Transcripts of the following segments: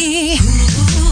me.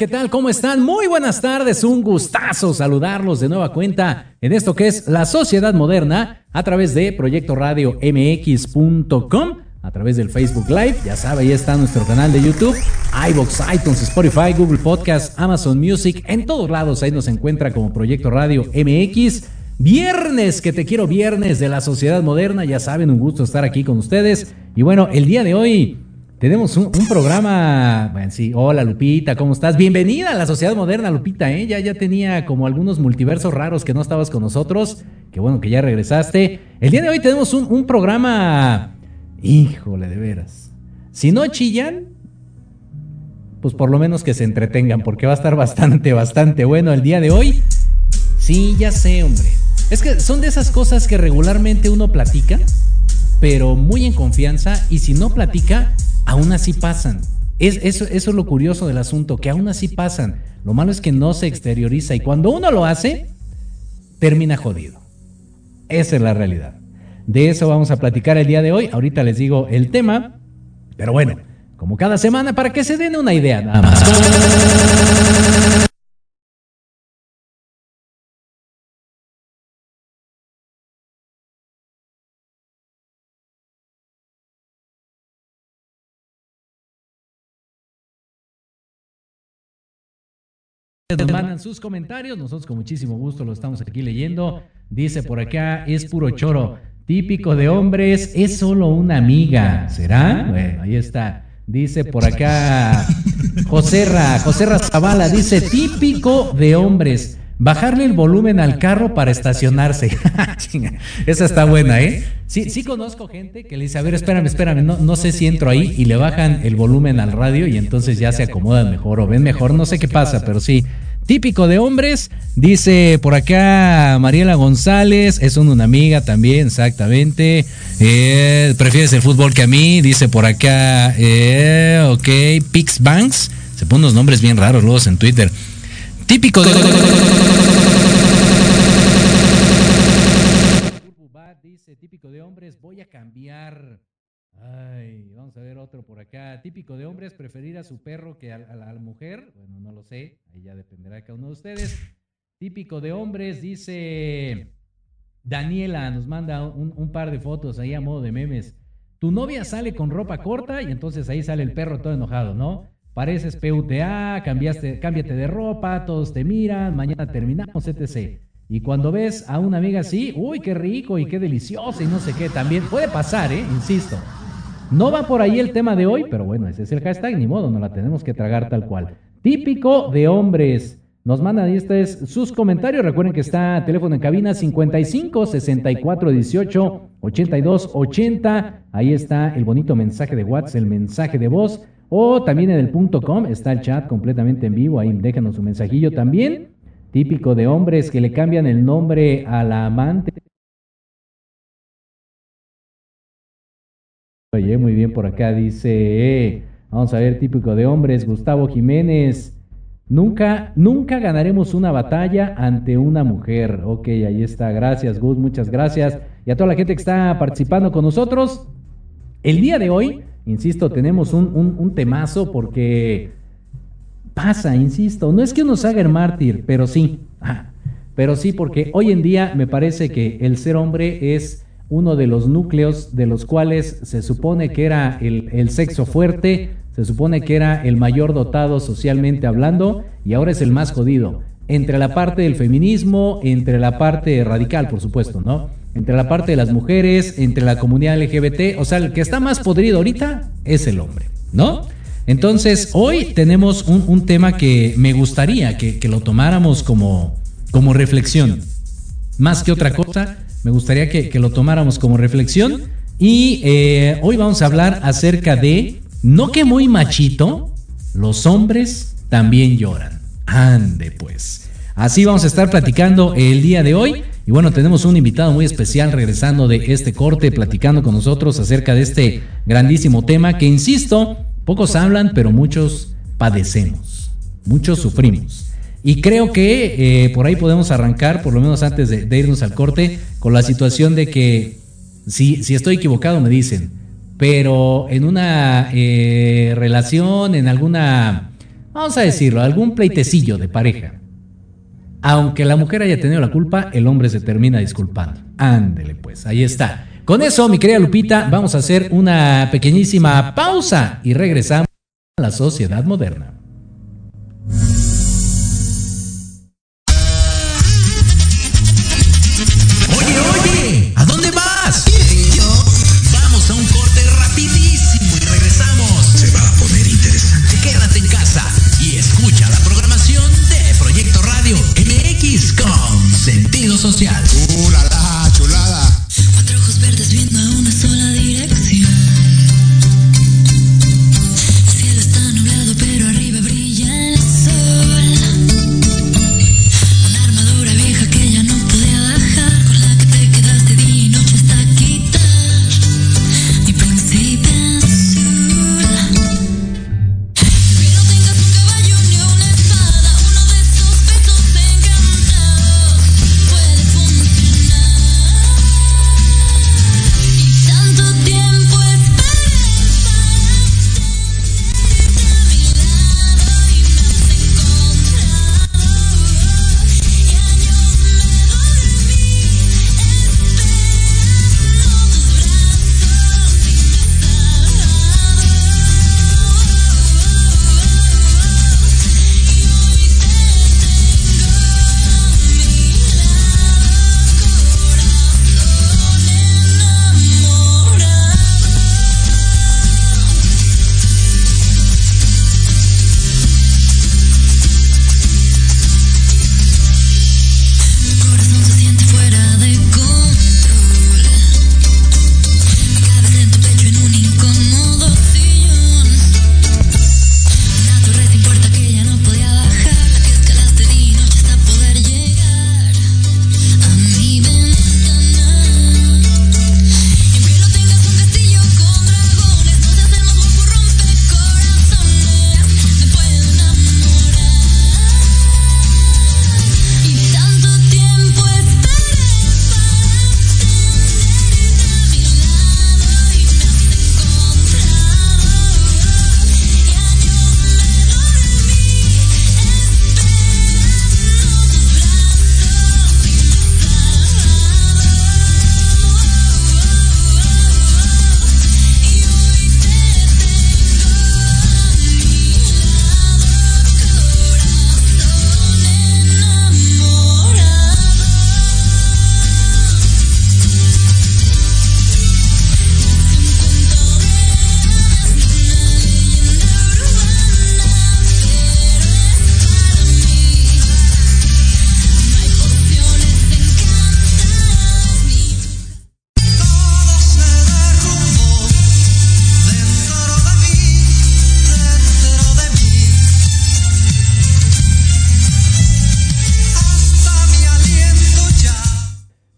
¿Qué tal? ¿Cómo están? Muy buenas tardes, un gustazo saludarlos de nueva cuenta en esto que es la sociedad moderna a través de Proyecto Radio MX.com, a través del Facebook Live, ya sabe, ahí está nuestro canal de YouTube, iBox, iTunes, Spotify, Google Podcast, Amazon Music, en todos lados ahí nos encuentra como Proyecto Radio MX. Viernes, que te quiero viernes de la sociedad moderna, ya saben, un gusto estar aquí con ustedes. Y bueno, el día de hoy tenemos un, programa, bueno, sí, hola Lupita, ¿cómo estás? Bienvenida a la sociedad moderna, Lupita, ¿eh? Ya, ya tenía como algunos multiversos raros que no estabas con nosotros, qué bueno que ya regresaste. El día de hoy tenemos un programa, híjole, de veras. Si no chillan, pues por lo menos que se entretengan, porque va a estar bastante, bastante bueno el día de hoy. Sí, ya sé, hombre. Es que son de esas cosas que regularmente uno platica, pero muy en confianza, y si no platica, aún así pasan. Es, eso, eso es lo curioso del asunto, que aún así pasan. Lo malo es que no se exterioriza y cuando uno lo hace, termina jodido. Esa es la realidad. De eso vamos a platicar el día de hoy. Ahorita les digo el tema, pero bueno, como cada semana, para que se den una idea nada más. Mandan sus comentarios, nosotros con muchísimo gusto lo estamos aquí leyendo. Dice por acá, es puro choro, típico de hombres, es solo una amiga. ¿Será? Bueno, ahí está. Dice por acá Joserra, Joserra Zavala, dice típico de hombres. Bajarle el volumen al carro para estacionarse. Esa está buena, ¿eh? Sí, sí conozco gente que le dice, a ver, espérame, espérame, no, no sé si entro ahí y le bajan el volumen al radio y entonces ya se acomodan mejor o ven mejor, no sé qué pasa, pero sí. Típico de hombres, dice por acá Mariela González, es una amiga también, exactamente. Eh, prefieres el fútbol que a mí, dice por acá, eh, ok, Pix Banks, se ponen unos nombres bien raros luego en Twitter. Típico de... Dice, típico de hombres, voy a cambiar. Ay, vamos a ver otro por acá. Típico de hombres, preferir a su perro que a, la mujer. Bueno, no lo sé, ahí ya dependerá de cada uno de ustedes. Típico de hombres, dice Daniela, nos manda un, un, par de fotos ahí a modo de memes. Tu novia sale con ropa corta y entonces ahí sale el perro todo enojado, ¿no? Pareces PUTA, cambiaste, cámbiate de ropa, todos te miran, mañana terminamos, etc. Y cuando ves a una amiga así, uy, qué rico y qué delicioso y no sé qué, también puede pasar, ¿eh? Insisto. No va por ahí el tema de hoy, pero bueno, ese es el hashtag, ni modo, no la tenemos que tragar tal cual. Típico de hombres. Nos mandan ustedes sus comentarios. Recuerden que está teléfono en cabina 55 64 18 82 80. Ahí está el bonito mensaje de WhatsApp, el mensaje de voz. O también en el punto com está el chat completamente en vivo, ahí déjanos un mensajillo también. Típico de hombres que le cambian el nombre a la amante. Oye, muy bien por acá dice, eh, vamos a ver, típico de hombres, Gustavo Jiménez. Nunca, nunca ganaremos una batalla ante una mujer. Ok, ahí está. Gracias, Gus, muchas gracias. Y a toda la gente que está participando con nosotros. El día de hoy Insisto, tenemos un, temazo porque pasa, insisto, no es que nos haga el mártir, pero sí, pero sí porque hoy en día me parece que el ser hombre es uno de los núcleos de los cuales se supone que era el, el sexo fuerte, se supone que era el mayor dotado socialmente hablando y ahora es el más jodido. Entre la parte del feminismo, entre la parte radical, por supuesto, ¿no? entre la parte de las mujeres, entre la comunidad LGBT, o sea, el que está más podrido ahorita es el hombre, ¿no? Entonces, hoy tenemos un, tema que me gustaría que, lo tomáramos como, como reflexión. Más que otra cosa, me gustaría que, lo tomáramos como reflexión. Y eh, hoy vamos a hablar acerca de, no que muy machito, los hombres también lloran. Ande pues. Así vamos a estar platicando el día de hoy. Y bueno, tenemos un invitado muy especial regresando de este corte, platicando con nosotros acerca de este grandísimo tema que, insisto, pocos hablan, pero muchos padecemos, muchos sufrimos. Y creo que eh, por ahí podemos arrancar, por lo menos antes de, irnos al corte, con la situación de que, si, si estoy equivocado, me dicen, pero en una eh, relación, en alguna vamos a decirlo, algún pleitecillo de pareja. Aunque la mujer haya tenido la culpa, el hombre se termina disculpando. Ándele pues, ahí está. Con eso, mi querida Lupita, vamos a hacer una pequeñísima pausa y regresamos a la sociedad moderna.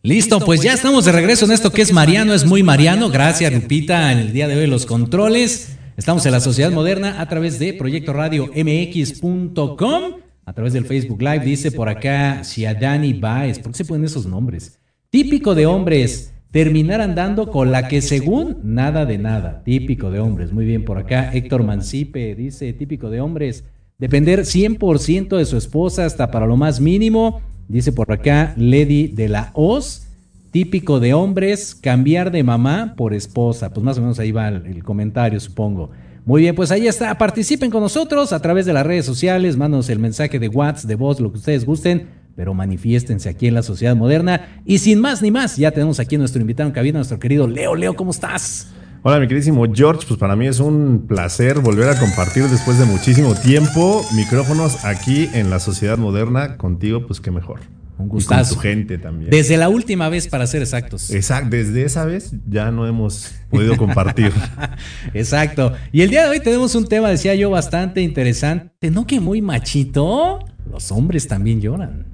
Listo, pues ya estamos de regreso en esto que es Mariano, es muy Mariano. Gracias, Lupita, en el día de hoy los controles. Estamos en la Sociedad Moderna a través de Proyecto Radio MX.com, a través del Facebook Live. Dice por acá Dani Baez. ¿Por qué se ponen esos nombres? Típico de hombres, terminar andando con la que según nada de nada. Típico de hombres. Muy bien, por acá Héctor Mancipe dice, típico de hombres, depender 100% de su esposa hasta para lo más mínimo Dice por acá Lady de la Oz, típico de hombres, cambiar de mamá por esposa. Pues más o menos ahí va el, comentario, supongo. Muy bien, pues ahí está. Participen con nosotros a través de las redes sociales. Mándanos el mensaje de WhatsApp, de voz, lo que ustedes gusten. Pero manifiéstense aquí en la sociedad moderna. Y sin más ni más, ya tenemos aquí a nuestro invitado en cabina, nuestro querido Leo. Leo, ¿cómo estás? Hola, mi queridísimo George. Pues para mí es un placer volver a compartir después de muchísimo tiempo micrófonos aquí en la sociedad moderna. Contigo, pues qué mejor. Un gustazo. Y con tu gente también. Desde la última vez, para ser exactos. Exacto, desde esa vez ya no hemos podido compartir. Exacto. Y el día de hoy tenemos un tema, decía yo, bastante interesante. ¿No que muy machito? Los hombres también lloran.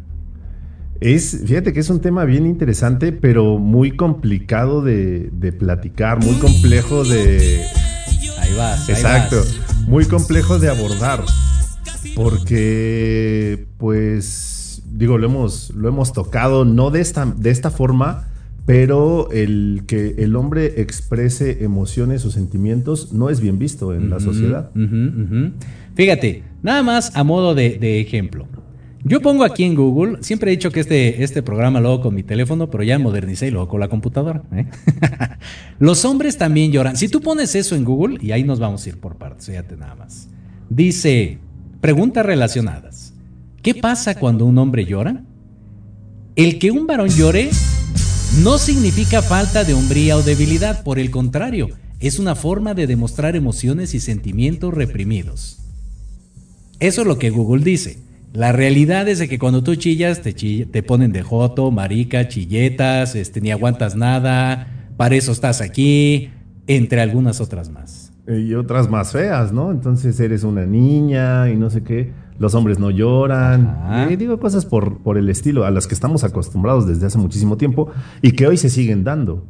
Es, fíjate que es un tema bien interesante, pero muy complicado de, platicar, muy complejo de. Ahí vas. Exacto. Muy complejo de abordar. Porque, pues, digo, lo hemos, lo hemos tocado, no de esta, de esta forma, pero el que el hombre exprese emociones o sentimientos no es bien visto en la sociedad. Fíjate, nada más a modo de, ejemplo. Yo pongo aquí en Google, siempre he dicho que este, este programa lo hago con mi teléfono, pero ya modernicé y lo hago con la computadora. ¿eh? Los hombres también lloran. Si tú pones eso en Google, y ahí nos vamos a ir por partes, fíjate nada más. Dice, preguntas relacionadas. ¿Qué pasa cuando un hombre llora? El que un varón llore no significa falta de hombría o debilidad, por el contrario, es una forma de demostrar emociones y sentimientos reprimidos. Eso es lo que Google dice. La realidad es de que cuando tú chillas, te, te ponen de joto, marica, chilletas, este, ni aguantas nada, para eso estás aquí, entre algunas otras más. Y otras más feas, ¿no? Entonces eres una niña y no sé qué los hombres no lloran. digo cosas por, por el estilo a las que estamos acostumbrados desde hace muchísimo tiempo y que hoy se siguen dando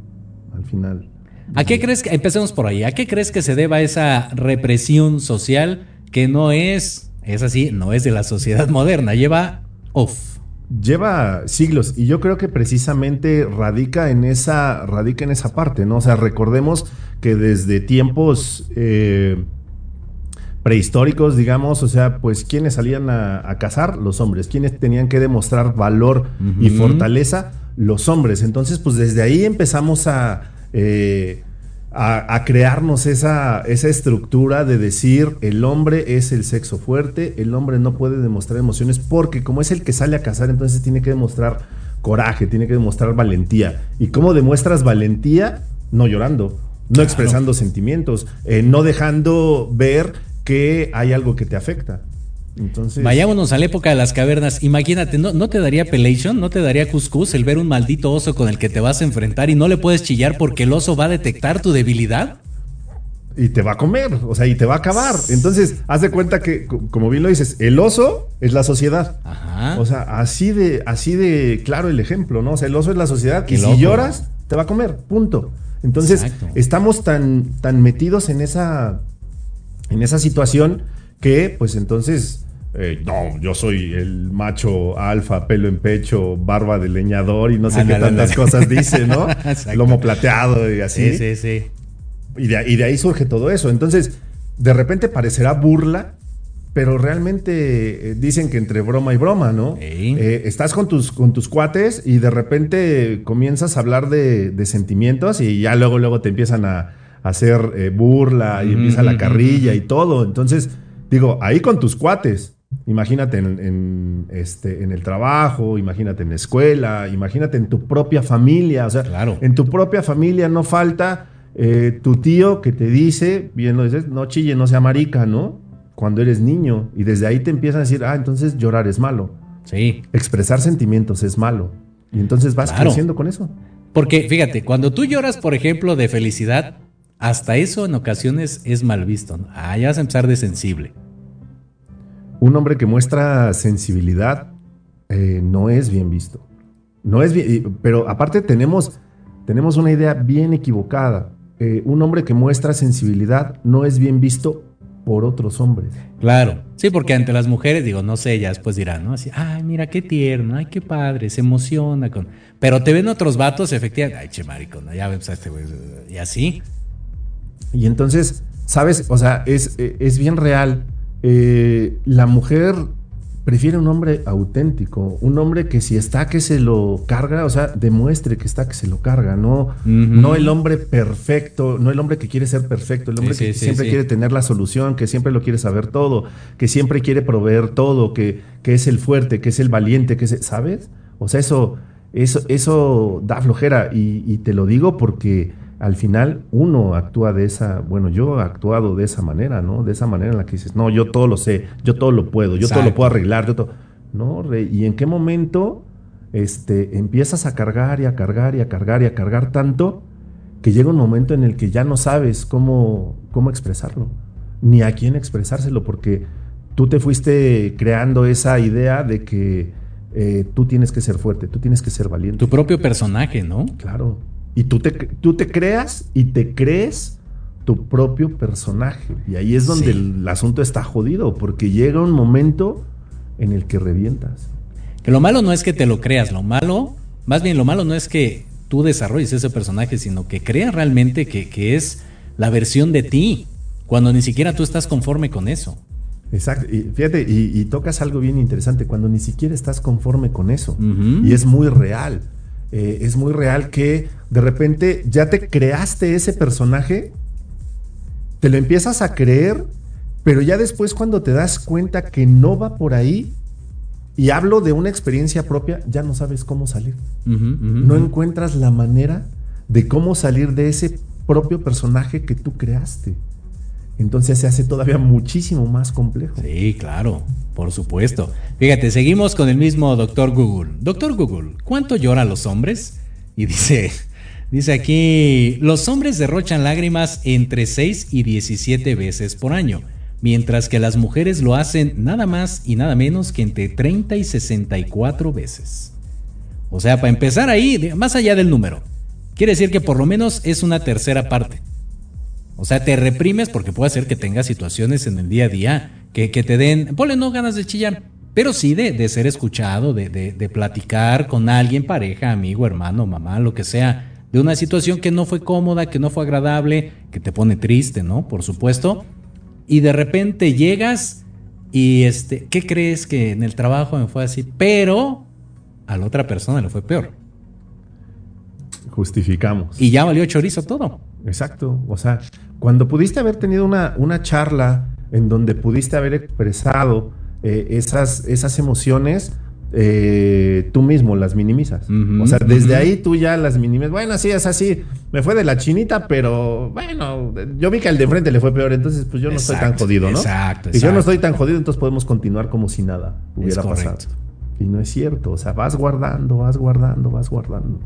al final. ¿A qué crees que, empecemos por ahí, ¿a qué crees que se deba esa represión social que no es, es así, no es de la sociedad moderna, lleva off? Lleva siglos y yo creo que precisamente radica en esa, radica en esa parte, ¿no? O sea, recordemos que desde tiempos eh, prehistóricos, digamos, o sea, pues quienes salían a, cazar, los hombres, quienes tenían que demostrar valor y fortaleza, los hombres. Entonces, pues desde ahí empezamos a, eh, a, crearnos esa, esa estructura de decir, el hombre es el sexo fuerte, el hombre no puede demostrar emociones porque como es el que sale a cazar, entonces tiene que demostrar coraje, tiene que demostrar valentía. ¿Y cómo demuestras valentía? No llorando, no expresando sentimientos, eh, no dejando ver que hay algo que te afecta. Entonces, Vayámonos a la época de las cavernas. Imagínate, ¿no, ¿no te daría pelation? ¿No te daría cuscús el ver un maldito oso con el que te vas a enfrentar y no le puedes chillar porque el oso va a detectar tu debilidad? Y te va a comer, o sea, y te va a acabar. Entonces, haz de cuenta que, como bien lo dices, el oso es la sociedad. Ajá. O sea, así de, así de claro el ejemplo, ¿no? O sea, el oso es la sociedad y si lloras, te va a comer, punto. Entonces, estamos tan, tan metidos en esa en esa situación que pues entonces, eh, no, yo soy el macho alfa, pelo en pecho, barba de leñador y no sé qué tantas cosas dice, ¿no? Lomo plateado y así. Sí, sí, sí. Y de, y de ahí surge todo eso. Entonces, de repente parecerá burla, pero realmente eh, dicen que entre broma y broma, ¿no? Eh, estás con tus, con tus cuates y de repente comienzas a hablar de, de, sentimientos y ya luego, luego te empiezan a, hacer eh, burla y empieza la carrilla y todo. Entonces, digo, ahí con tus cuates, imagínate en, este, en el trabajo, imagínate en la escuela, imagínate en tu propia familia. O sea, claro. en tu propia familia no falta eh, tu tío que te dice, bien lo dices, no chille, no sea marica, ¿no? Cuando eres niño. Y desde ahí te empiezan a decir, ah, entonces llorar es malo. Sí. Expresar sentimientos es malo. Y entonces vas creciendo con eso. Porque fíjate, cuando tú lloras, por ejemplo, de felicidad, hasta eso en ocasiones es mal visto. Ah, ya vas a empezar de sensible. Un hombre que muestra sensibilidad eh, no es bien visto. No es bien, pero aparte tenemos, tenemos una idea bien equivocada. Eh, un hombre que muestra sensibilidad no es bien visto por otros hombres. Claro, sí, porque ante las mujeres, digo, no sé, ellas pues dirán, ¿no? Así, ay, mira qué tierno, ay, qué padre, se emociona con. Pero te ven otros vatos, efectivamente, ay, che, maricón, ya ves a este güey, y así. Y entonces, ¿sabes? O sea, es, es bien real. Eh, la mujer prefiere un hombre auténtico, un hombre que si está que se lo carga, o sea, demuestre que está que se lo carga, no, no el hombre perfecto, no el hombre que quiere ser perfecto, el hombre que siempre quiere tener la solución, que siempre lo quiere saber todo, que siempre quiere proveer todo, que, que es el fuerte, que es el valiente, que es, ¿sabes? O sea, eso, eso, eso da flojera y, y te lo digo porque al final uno actúa de esa, bueno, yo he actuado de esa manera, ¿no? De esa manera en la que dices, no, yo todo lo sé, yo todo lo puedo, yo todo lo puedo arreglar, yo todo... No, rey, ¿y en qué momento este, empiezas a cargar y a cargar y a cargar y a cargar tanto que llega un momento en el que ya no sabes cómo, cómo expresarlo, ni a quién expresárselo, porque tú te fuiste creando esa idea de que eh, tú tienes que ser fuerte, tú tienes que ser valiente. Tu propio personaje, ¿no? Claro. Y tú te, tú te creas y te crees tu propio personaje. Y ahí es donde el asunto está jodido, porque llega un momento en el que revientas. Que lo malo no es que te lo creas, lo malo, más bien lo malo no es que tú desarrolles ese personaje, sino que creas realmente que, que es la versión de ti, cuando ni siquiera tú estás conforme con eso. Exacto, y fíjate, y, tocas algo bien interesante, cuando ni siquiera estás conforme con eso, y es muy real, eh, es muy real que de repente ya te creaste ese personaje, te lo empiezas a creer, pero ya después cuando te das cuenta que no va por ahí, y hablo de una experiencia propia, ya no sabes cómo salir. no encuentras la manera de cómo salir de ese propio personaje que tú creaste. Entonces se hace todavía muchísimo más complejo. Sí, claro, por supuesto. Fíjate, seguimos con el mismo doctor Google. Doctor Google, ¿cuánto lloran los hombres? Y dice, dice aquí, los hombres derrochan lágrimas entre 6 y 17 veces por año, mientras que las mujeres lo hacen nada más y nada menos que entre 30 y 64 veces. O sea, para empezar ahí, más allá del número, quiere decir que por lo menos es una tercera parte. O sea, te reprimes porque puede ser que tengas situaciones en el día a día que, te den, ponle no ganas de chillar, pero sí de, ser escuchado, de, de, platicar con alguien, pareja, amigo, hermano, mamá, lo que sea, de una situación que no fue cómoda, que no fue agradable, que te pone triste, ¿no? Por supuesto. Y de repente llegas y, este, ¿qué crees que en el trabajo me fue así? Pero a la otra persona le fue peor. Justificamos. Y ya valió chorizo todo. Exacto. O sea, cuando pudiste haber tenido una, una charla en donde pudiste haber expresado eh, esas, esas emociones, eh, tú mismo las minimizas. o sea, desde ahí tú ya las minimizas. Bueno, sí, es así. Me fue de la chinita, pero bueno, yo vi que al de frente le fue peor, entonces pues yo no estoy tan jodido, ¿no? Exacto, Y yo no estoy tan jodido, entonces podemos continuar como si nada hubiera pasado. Y no es cierto, o sea, vas guardando, vas guardando, vas guardando.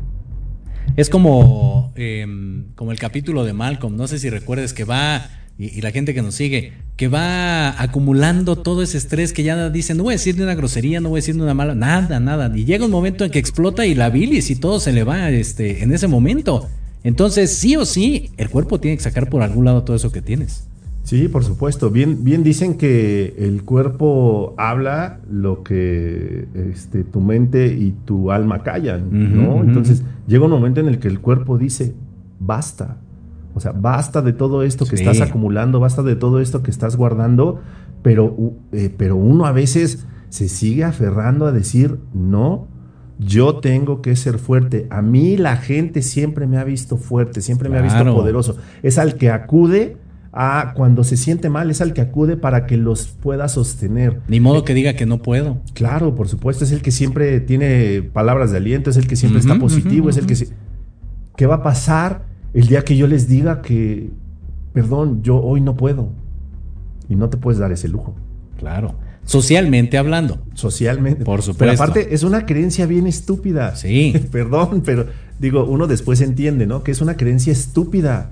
Es como, em, como el capítulo de Malcolm, no sé si recuerdes que va, y, la gente que nos sigue, que va acumulando todo ese estrés que ya dicen, no voy a decir ni una grosería, no voy a decir ni una mala, nada, nada. Y llega un momento en que explota y la bilis y todo se le va este, en ese momento. Entonces, sí o sí, el cuerpo tiene que sacar por algún lado todo eso que tienes. Sí, por supuesto. Bien, bien dicen que el cuerpo habla lo que este, tu mente y tu alma callan, ¿no? Entonces llega un momento en el que el cuerpo dice, basta. O sea, basta de todo esto que estás acumulando, basta de todo esto que estás guardando, pero, eh, pero uno a veces se sigue aferrando a decir, no, yo tengo que ser fuerte. A mí la gente siempre me ha visto fuerte, siempre me ha visto poderoso. Es al que acude a cuando se siente mal es al que acude para que los pueda sostener. Ni modo que diga que no puedo. Claro, por supuesto, es el que siempre tiene palabras de aliento, es el que siempre está positivo, es el que... ¿Qué va a pasar el día que yo les diga que, perdón, yo hoy no puedo? Y no te puedes dar ese lujo. Claro. Socialmente hablando. Socialmente. Por supuesto. Pero aparte, es una creencia bien estúpida. Sí. Perdón, pero digo, uno después entiende, ¿no? Que es una creencia estúpida.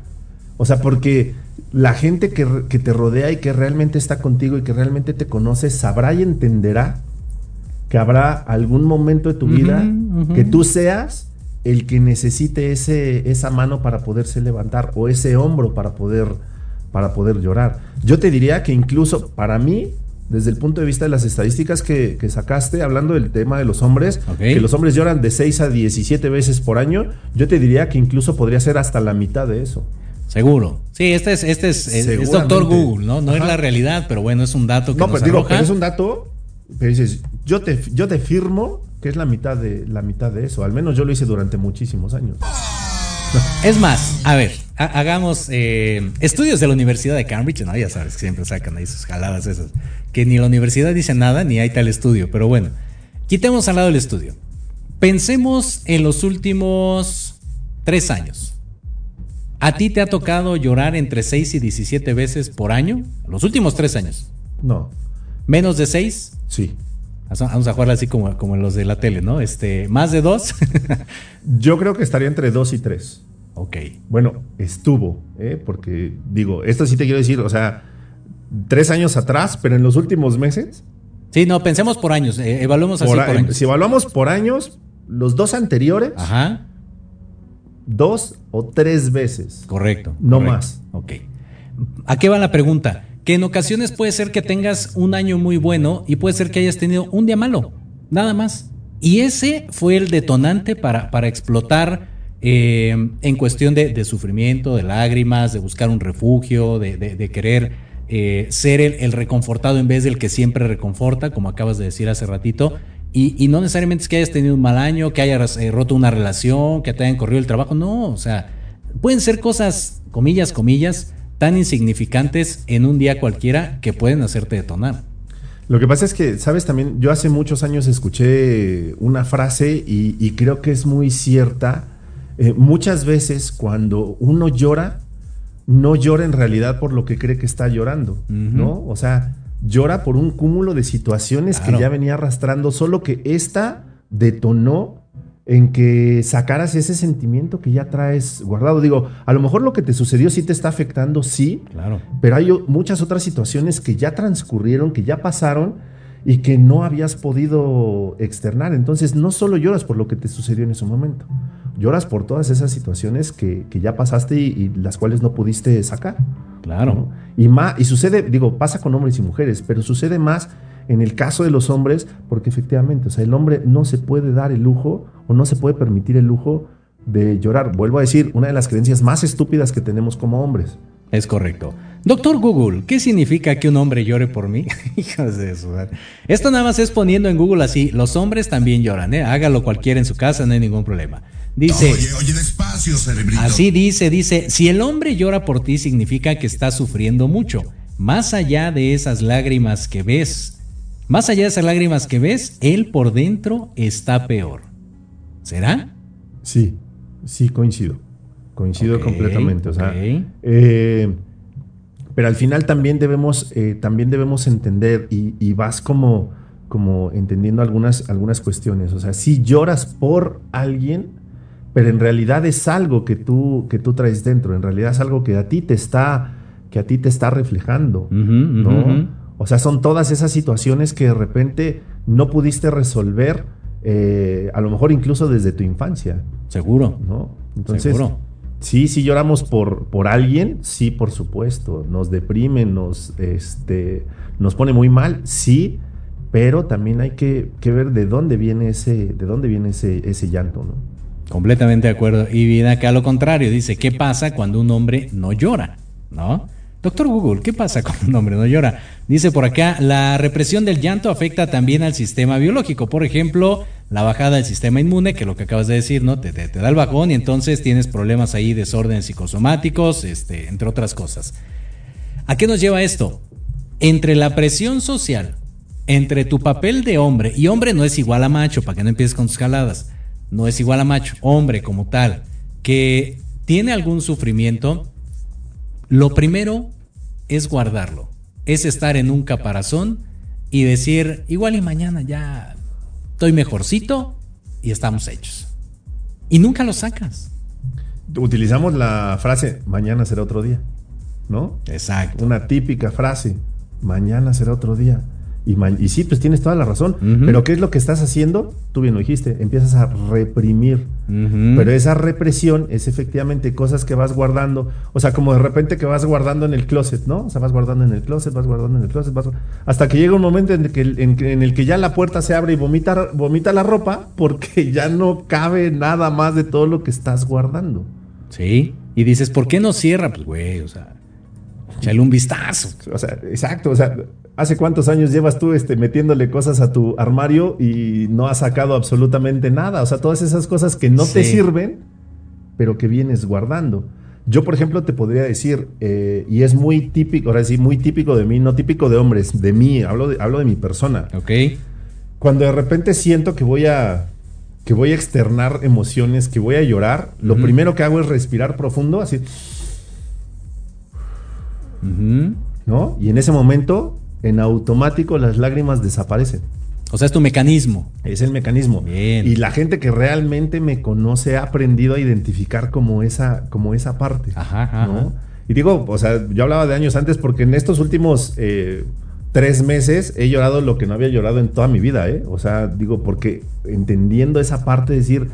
O sea, porque la gente que, te rodea y que realmente está contigo y que realmente te conoce sabrá y entenderá que habrá algún momento de tu vida que tú seas el que necesite ese, esa mano para poderse levantar o ese hombro para poder, para poder llorar. Yo te diría que incluso para mí, desde el punto de vista de las estadísticas que, sacaste, hablando del tema de los hombres, que los hombres lloran de 6 a 17 veces por año, yo te diría que incluso podría ser hasta la mitad de eso. Seguro. Sí, este es, este es, doctor Google, ¿no? No es la realidad, pero bueno, es un dato que no, nos digo, pero es un dato, pero dices, yo te, yo te firmo que es la mitad de la mitad de eso. Al menos yo lo hice durante muchísimos años. Es más, a ver, hagamos eh, estudios de la Universidad de Cambridge, ¿no? Ya sabes que siempre sacan ahí sus jaladas esas. Que ni la universidad dice nada, ni hay tal estudio. Pero bueno, quitemos al lado el estudio. Pensemos en los últimos tres años. ¿A ti te ha tocado llorar entre 6 y 17 veces por año? Los últimos tres años. No. ¿Menos de 6? Sí. Vamos a jugar así como, como los de la tele, ¿no? Este, ¿Más de 2? Yo creo que estaría entre 2 y 3. Ok. Bueno, estuvo, ¿eh? porque digo, esto sí te quiero decir, o sea, tres años atrás, pero en los últimos meses. Sí, no, pensemos por años, eh, evaluemos así por años. Si evaluamos por años, los dos anteriores. Ajá dos o tres veces. Correcto. No más. Ok. ¿A qué va la pregunta? Que en ocasiones puede ser que tengas un año muy bueno y puede ser que hayas tenido un día malo. Nada más. Y ese fue el detonante para, para explotar eh, en cuestión de, sufrimiento, de lágrimas, de buscar un refugio, de, querer eh, ser el, reconfortado en vez del que siempre reconforta, como acabas de decir hace ratito. Y, no necesariamente es que hayas tenido un mal año, que hayas eh, roto una relación, que te hayan corrido el trabajo, no, o sea, pueden ser cosas, comillas, comillas, tan insignificantes en un día cualquiera que pueden hacerte detonar. Lo que pasa es que, sabes, también yo hace muchos años escuché una frase y, creo que es muy cierta. Eh, muchas veces cuando uno llora, no llora en realidad por lo que cree que está llorando, ¿no? O sea, llora por un cúmulo de situaciones que ya venía arrastrando, solo que esta detonó en que sacaras ese sentimiento que ya traes guardado. Digo, a lo mejor lo que te sucedió sí te está afectando, sí, claro. pero hay muchas otras situaciones que ya transcurrieron, que ya pasaron y que no habías podido externar. Entonces, no solo lloras por lo que te sucedió en ese momento, lloras por todas esas situaciones que, ya pasaste y, las cuales no pudiste sacar. Claro. Y, más, y sucede, digo, pasa con hombres y mujeres, pero sucede más en el caso de los hombres, porque efectivamente, o sea, el hombre no se puede dar el lujo o no se puede permitir el lujo de llorar. Vuelvo a decir, una de las creencias más estúpidas que tenemos como hombres. Es correcto. Doctor Google, ¿qué significa que un hombre llore por mí? Hijos de eso. Esto nada más es poniendo en Google así, los hombres también lloran, ¿eh? Hágalo cualquiera en su casa, no hay ningún problema. Dice, oye, oye, despacio, cerebrito. Así dice, dice, si el hombre llora por ti significa que está sufriendo mucho. Más allá de esas lágrimas que ves, más allá de esas lágrimas que ves, él por dentro está peor. ¿Será? Sí, sí, coincido. Coincido completamente. O sea, eh, pero al final también debemos, eh, también debemos entender y, vas como, como entendiendo algunas, algunas cuestiones. O sea, si lloras por alguien, pero en realidad es algo que tú, que tú traes dentro. En realidad es algo que a ti te está, que a ti te está reflejando, ¿no? O sea, son todas esas situaciones que de repente no pudiste resolver, eh, a lo mejor incluso desde tu infancia. Seguro. ¿No? Entonces, sí, sí lloramos por, por alguien, sí, por supuesto. Nos deprime, nos, este, nos pone muy mal, sí, pero también hay que, ver de dónde viene ese, de dónde viene ese, ese llanto, ¿no? Completamente de acuerdo. Y viene acá lo contrario, dice, ¿qué pasa cuando un hombre no llora? ¿No? Doctor Google, ¿qué pasa con un hombre no llora? Dice por acá, la represión del llanto afecta también al sistema biológico. Por ejemplo, la bajada del sistema inmune, que es lo que acabas de decir, ¿no? Te, da el bajón y entonces tienes problemas ahí, desórdenes psicosomáticos, este, entre otras cosas. ¿A qué nos lleva esto? Entre la presión social, entre tu papel de hombre, y hombre no es igual a macho, para que no empieces con tus jaladas, no es igual a macho, hombre como tal, que tiene algún sufrimiento, lo primero es guardarlo, es estar en un caparazón y decir, igual y mañana ya estoy mejorcito y estamos hechos. Y nunca lo sacas. Utilizamos la frase, mañana será otro día, ¿no? Exacto. Una típica frase, mañana será otro día. Y, sí, pues tienes toda la razón. Pero ¿qué es lo que estás haciendo? Tú bien lo dijiste, empiezas a reprimir. Pero esa represión es efectivamente cosas que vas guardando. O sea, como de repente que vas guardando en el closet, ¿no? O sea, vas guardando en el closet, vas guardando en el closet, vas... hasta que llega un momento en, que, en, el que ya la puerta se abre y vomita, vomita la ropa porque ya no cabe nada más de todo lo que estás guardando. Sí. Y dices, ¿por qué no cierra? Pues, güey, o sea, échale un vistazo. O sea, exacto. O sea, ¿Hace cuántos años llevas tú este, metiéndole cosas a tu armario y no has sacado absolutamente nada? O sea, todas esas cosas que no te sirven, pero que vienes guardando. Yo, por ejemplo, te podría decir, eh, y es muy típico, ahora sí, muy típico de mí, no típico de hombres, de mí, hablo de, hablo de mi persona. Ok. Cuando de repente siento que voy a, que voy a externar emociones, que voy a llorar, lo primero que hago es respirar profundo, así. ¿No? Y en ese momento en automático las lágrimas desaparecen. O sea, es tu mecanismo. Es el mecanismo. Bien. Y la gente que realmente me conoce ha aprendido a identificar como esa, como esa parte. Ajá, ajá. Y digo, o sea, yo hablaba de años antes porque en estos últimos eh, tres meses he llorado lo que no había llorado en toda mi vida, ¿eh? O sea, digo, porque entendiendo esa parte, decir,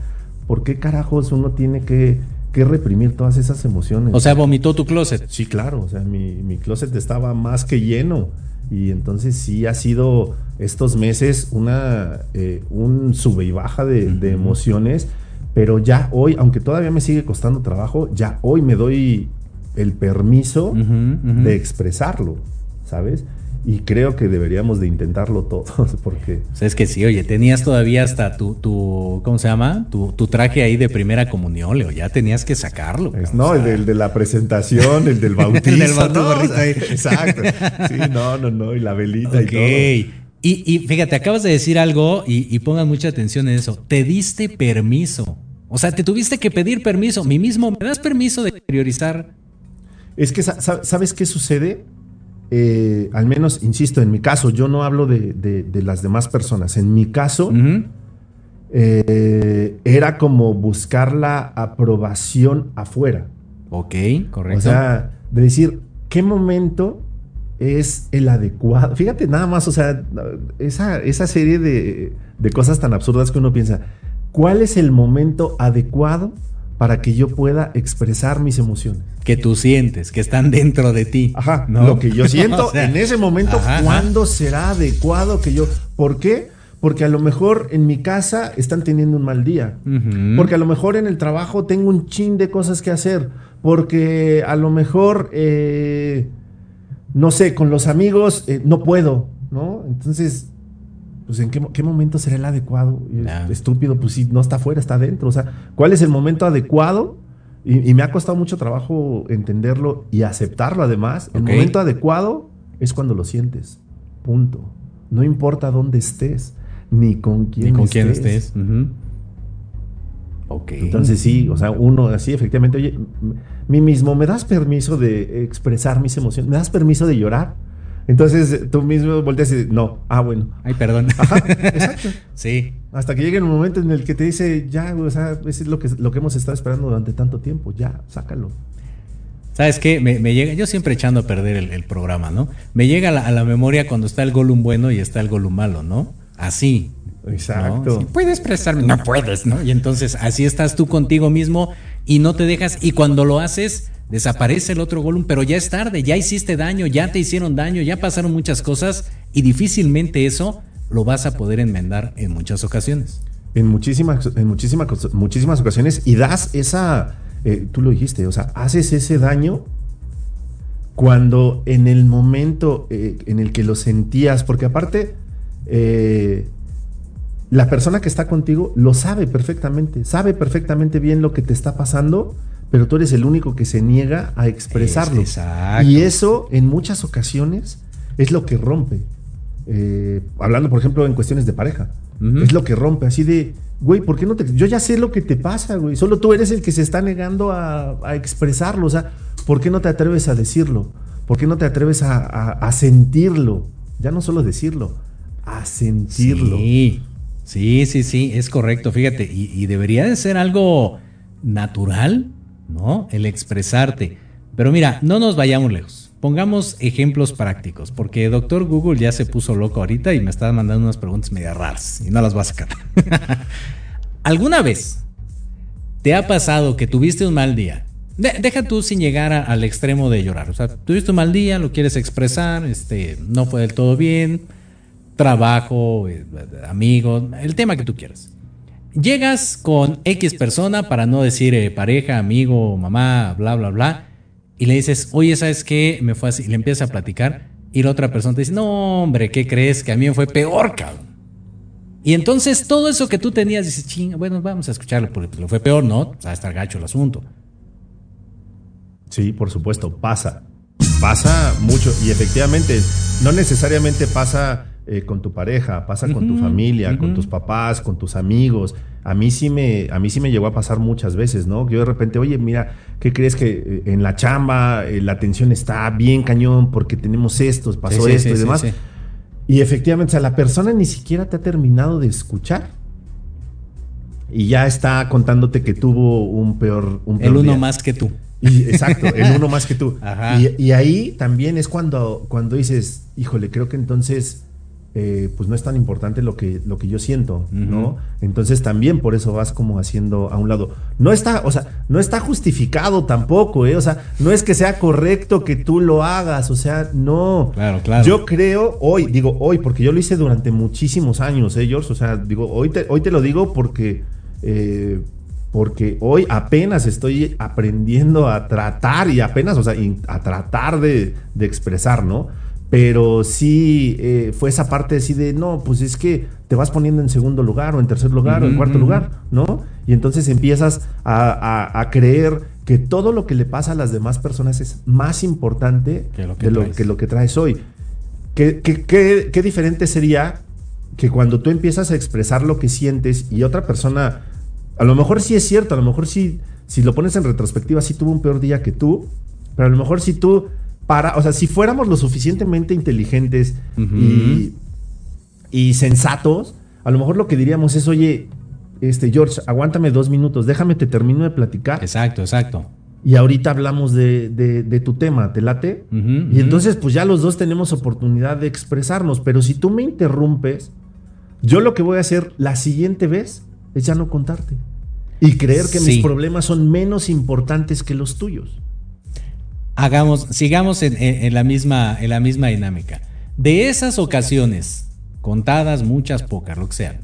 ¿por qué carajos uno tiene que, que reprimir todas esas emociones? O sea, vomitó tu closet. Sí, claro. O sea, mi, mi closet estaba más que lleno. Y entonces sí ha sido estos meses una, eh, un sube y baja de, emociones, Pero ya hoy, aunque todavía me sigue costando trabajo, ya hoy me doy el permiso de expresarlo, ¿sabes? Y creo que deberíamos de intentarlo todos, porque O sea, es que sí, oye, tenías todavía hasta tu, tu ¿cómo se llama? Tu, tu traje ahí de primera comunión, Leo, ya tenías que sacarlo. es, no, el del de la presentación, el del bautizo, El del bautizo, ¿no? gorrito ahí. Exacto. Sí, no, no, no, y la velita y todo. Y, y fíjate, acabas de decir algo y, y pongan mucha atención en eso. Te diste permiso. O sea, te tuviste que pedir permiso. Mi mismo, ¿me das permiso de priorizar? Es que, sa- sa- ¿sabes qué sucede? Eh, al menos, insisto, en mi caso, yo no hablo de, de- de las demás personas. En mi caso, eh, era como buscar la aprobación afuera. Ok, correcto. O sea, de decir, ¿qué momento es el adecuado? Fíjate nada más, o sea, esa, esa serie de, de cosas tan absurdas que uno piensa, ¿cuál es el momento adecuado para que yo pueda expresar mis emociones? que tú sientes, que están dentro de ti. Ajá, ¿no? lo que yo siento O sea, en ese momento, ajá, ajá. ¿cuándo será adecuado que yo... ¿Por qué? Porque a lo mejor en mi casa están teniendo un mal día. Porque a lo mejor en el trabajo tengo un chin de cosas que hacer. Porque a lo mejor, eh, no sé, con los amigos eh, no puedo, ¿no? Entonces, pues en qué, qué momento será el adecuado. Estúpido, pues sí, no está afuera, está adentro. O sea, ¿cuál es el momento adecuado? Y, y me ha costado mucho trabajo entenderlo y aceptarlo además. El momento adecuado es cuando lo sientes. Punto. No importa dónde estés, ni con quién Ni con estés. quién estés. Ujú. Ok. Entonces sí, o sea, uno así efectivamente, oye, mí mismo, ¿me das permiso de expresar mis emociones? ¿Me das permiso de llorar? Entonces tú mismo volteas y dices, no, ah, bueno. Ay, perdón. Ajá, exacto. sí. Hasta que llegue un momento en el que te dice, ya, o sea, eso es lo que, lo que hemos estado esperando durante tanto tiempo, ya, sácalo. ¿Sabes qué? Me, me llega, yo siempre echando a perder el, el programa, ¿no? Me llega a la, a la memoria cuando está el Gollum bueno y está el Gollum malo, ¿no? Así. ¿no? Exacto. Puedes expresarme, no puedes, ¿no? Y entonces así estás tú contigo mismo y no te dejas, y cuando lo haces, desaparece el otro Gollum, pero ya es tarde, ya hiciste daño, ya te hicieron daño, ya pasaron muchas cosas y difícilmente eso lo vas a poder enmendar en muchas ocasiones. En muchísimas, en muchísimas, muchísimas ocasiones y das esa, eh, tú lo dijiste, o sea, haces ese daño cuando en el momento eh, en el que lo sentías, porque aparte, eh, la persona que está contigo lo sabe perfectamente, sabe perfectamente bien lo que te está pasando, pero tú eres el único que se niega a expresarlo. Exacto. Y eso en muchas ocasiones es lo que rompe. Eh, hablando, por ejemplo, en cuestiones de pareja. Es lo que rompe, así de, güey, ¿por qué no te.? Yo ya sé lo que te pasa, güey. Solo tú eres el que se está negando a, a expresarlo. O sea, ¿por qué no te atreves a decirlo? ¿Por qué no te atreves a, a- a sentirlo? Ya no solo decirlo, a sentirlo. Sí, sí, sí, sí, es correcto, fíjate, y, y debería de ser algo natural, ¿no? El expresarte. Pero mira, no nos vayamos lejos. Pongamos ejemplos prácticos, porque doctor Google ya se puso loco ahorita y me está mandando unas preguntas medio raras y no las va a sacar. ¿Alguna vez te ha pasado que tuviste un mal día? De- deja tú sin llegar al extremo de llorar. O sea, tuviste un mal día, lo quieres expresar, este, no fue del todo bien, trabajo, eh, amigos, el tema que tú quieras. Llegas con X persona, para no decir eh, pareja, amigo, mamá, bla, bla, bla, y le dices, oye, ¿sabes qué? Me fue así, y le empiezas a platicar, y la otra persona te dice, no, hombre, ¿qué crees? Que a mí me fue peor, cabrón. Y entonces todo eso que tú tenías, dices, ching, bueno, vamos a escucharlo, porque pues, lo fue peor, ¿no? O sea, estar gacho el asunto. Sí, por supuesto, pasa. Pasa mucho y efectivamente no necesariamente pasa eh, con tu pareja, pasa con tu familia, con tus papás, con tus amigos. A mí sí me a mí sí me llegó a pasar muchas veces, ¿no? Yo de repente, "Oye, mira, ¿qué crees que eh, en la chamba eh, la atención está bien cañón porque tenemos esto, pasó Sí, esto sí, y sí, demás?" Y efectivamente, o sea, la persona ni siquiera te ha terminado de escuchar. Y ya está contándote que tuvo un peor un El peor uno día. más que tú. Y, exacto, el uno más que tú. Ajá. Y, y ahí también es cuando, cuando dices, híjole, creo que entonces eh, pues no es tan importante lo que, lo que yo siento, ¿no? Entonces también por eso vas como haciendo a un lado. No está, o sea, no está justificado tampoco, ¿eh? O sea, no es que sea correcto que tú lo hagas, o sea, no. Claro, claro. Yo creo hoy, digo hoy, porque yo lo hice durante muchísimos años, ¿eh, George? O sea, digo, hoy te, hoy te lo digo porque eh, porque hoy apenas estoy aprendiendo a tratar y apenas, o sea, a tratar de, de expresar, ¿no? Pero sí eh, fue esa parte así de, no, pues es que te vas poniendo en segundo lugar o en tercer lugar o en cuarto lugar, ¿no? Y entonces empiezas a, creer que todo lo que le pasa a las demás personas es más importante que lo que, de que, lo que traes hoy. ¿Qué, qué, diferente sería que cuando tú empiezas a expresar lo que sientes y otra persona, a lo mejor sí es cierto, a lo mejor sí, si lo pones en retrospectiva, sí tuvo un peor día que tú, pero a lo mejor si tú para, o sea, si fuéramos lo suficientemente inteligentes y, y, sensatos, a lo mejor lo que diríamos es, oye, este, George, aguántame dos minutos, déjame te termino de platicar. Exacto, exacto. Y ahorita hablamos de, de, tu tema, ¿te late? y entonces, pues ya los dos tenemos oportunidad de expresarnos, pero si tú me interrumpes, yo lo que voy a hacer la siguiente vez es ya no contarte. Y creer que mis problemas son menos importantes que los tuyos hagamos, sigamos en, la misma, en la misma dinámica. De esas ocasiones, contadas, muchas, pocas, lo que sean,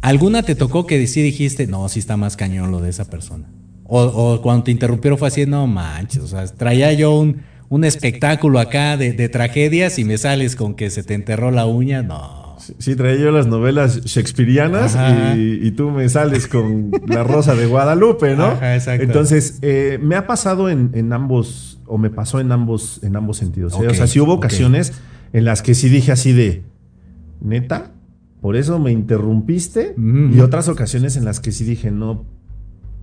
¿alguna te tocó que sí dijiste, no, sí está más cañón lo de esa persona? O, cuando te interrumpieron fue así, no manches, o sea, traía yo un, un espectáculo acá de, de, tragedias y me sales con que se te enterró la uña, no. Sí, traía yo las novelas shakespearianas y, tú me sales con La Rosa de Guadalupe, ¿no? exacto. Entonces, eh, me ha pasado en, ambos, o me pasó en ambos, en ambos sentidos. ¿eh? o sea, sí hubo ocasiones en las que sí dije así de, neta, por eso me interrumpiste. Y otras ocasiones en las que sí dije, no,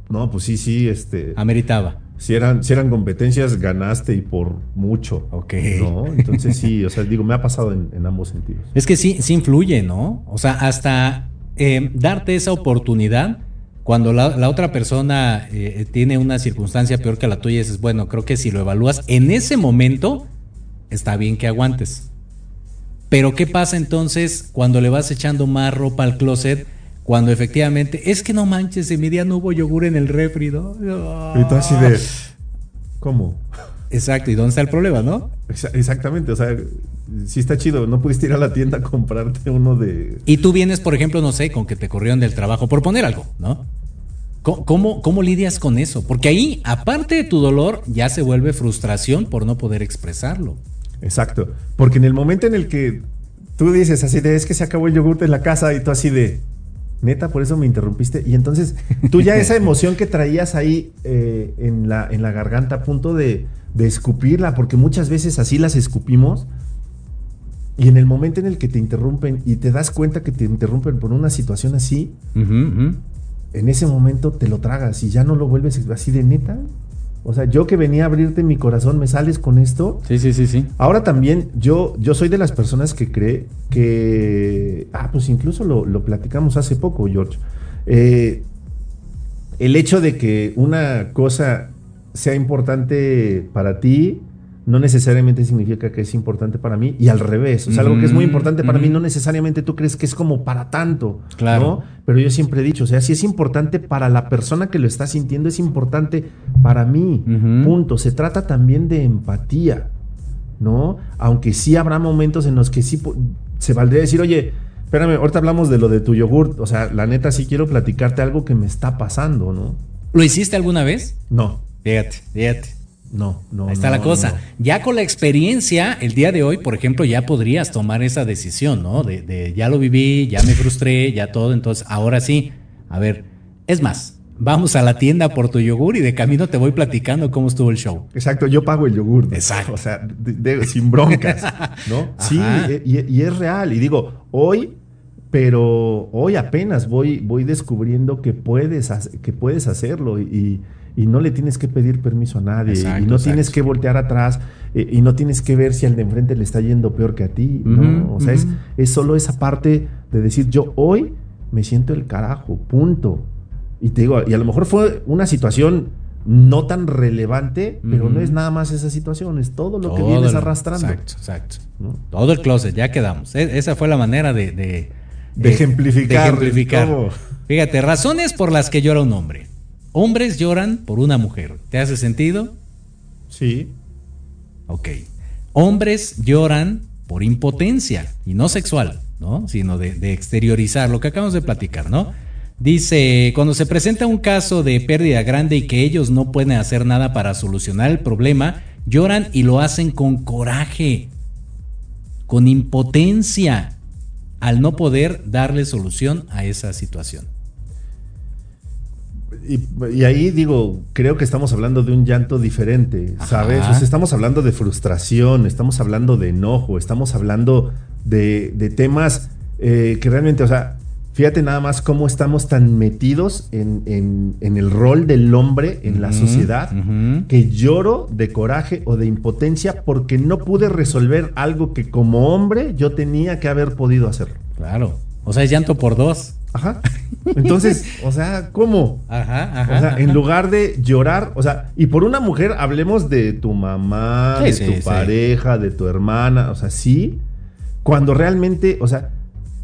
no, pues sí, sí, este. Ameritaba si eran, si eran competencias, ganaste y por mucho. Ok. ¿no? Entonces sí, o sea, digo, me ha pasado en, ambos sentidos. Es que sí, sí influye, ¿no? O sea, hasta eh, darte esa oportunidad cuando la, otra persona eh, tiene una circunstancia peor que la tuya, dices, bueno, creo que si lo evalúas en ese momento, está bien que aguantes. Pero ¿qué pasa entonces cuando le vas echando más ropa al closet? Cuando efectivamente, es que no manches, en mi día no hubo yogur en el refri, ¿no? Y tú así de, ¿cómo? Exacto, ¿y dónde está el problema, no? Exactamente, o sea, sí está chido, no pudiste ir a la tienda a comprarte uno de... Y tú vienes, por ejemplo, no sé, con que te corrieron del trabajo, por poner algo, ¿no? ¿Cómo, cómo lidias con eso? Porque ahí, aparte de tu dolor, ya se vuelve frustración por no poder expresarlo. Exacto, porque en el momento en el que tú dices así de, es que se acabó el yogur en la casa y tú así de, Neta, por eso me interrumpiste. Y entonces, tú ya esa emoción que traías ahí eh, en, la, en la garganta a punto de, escupirla, porque muchas veces así las escupimos. Y en el momento en el que te interrumpen y te das cuenta que te interrumpen por una situación así, en ese momento te lo tragas y ya no lo vuelves así de neta. O sea, yo que venía a abrirte mi corazón, ¿me sales con esto? Sí, sí, sí, sí. Ahora también, yo, yo soy de las personas que cree que. Ah, pues incluso lo, lo platicamos hace poco, George. Eh, el hecho de que una cosa sea importante para ti no necesariamente significa que es importante para mí y al revés. O sea, algo que es muy importante para mí no necesariamente tú crees que es como para tanto. Claro. Pero yo siempre he dicho, o sea, si es importante para la persona que lo está sintiendo, es importante para mí. Punto. Se trata también de empatía, ¿no? Aunque sí habrá momentos en los que sí se valdría decir, oye, espérame, ahorita hablamos de lo de tu yogurt. O sea, la neta sí quiero platicarte algo que me está pasando, ¿no? ¿Lo hiciste alguna vez? No. Fíjate, fíjate. No, no. Ahí está la cosa. Ya con la experiencia, el día de hoy, por ejemplo, ya podrías tomar esa decisión, ¿no? De, ya lo viví, ya me frustré, ya todo. Entonces, ahora sí, a ver, es más, vamos a la tienda por tu yogur y de camino te voy platicando cómo estuvo el show. Exacto, yo pago el yogur. Exacto. O sea, sin broncas, ¿no? sí, y, es real. Y digo, hoy pero hoy apenas voy, voy descubriendo que puedes, que puedes hacerlo y, y no le tienes que pedir permiso a nadie y no tienes que voltear atrás eh, y no tienes que ver si al de enfrente le está yendo peor que a ti, ¿no? O sea, es, es, solo esa parte de decir, yo hoy me siento el carajo, punto. Y te digo, y a lo mejor fue una situación no tan relevante, pero no es nada más esa situación, es todo lo que vienes arrastrando. Exacto, exacto. Todo el closet, ya quedamos. E, esa fue la manera de... De, ejemplificar. De ejemplificar. Fíjate, razones por las que llora un hombre. Hombres lloran por una mujer. ¿Te hace sentido? Sí. Ok. Hombres lloran por impotencia, y no sexual, ¿no? Sino de, exteriorizar lo que acabamos de platicar, ¿no? Dice, cuando se presenta un caso de pérdida grande y que ellos no pueden hacer nada para solucionar el problema, lloran y lo hacen con coraje, con impotencia, al no poder darle solución a esa situación. Y, ahí digo, creo que estamos hablando de un llanto diferente, ¿sabes? estamos hablando de frustración, estamos hablando de enojo, estamos hablando de, temas eh, que realmente, o sea, fíjate nada más cómo estamos tan metidos en, el rol del hombre en la sociedad que lloro de coraje o de impotencia porque no pude resolver algo que como hombre yo tenía que haber podido hacer. Claro. O sea, es llanto por dos. Ajá. Entonces, o sea, ¿cómo? Ajá, ajá. O sea, en lugar de llorar, o sea, y por una mujer hablemos de tu mamá, de tu pareja, de tu hermana, o sea, sí. Cuando realmente, o sea,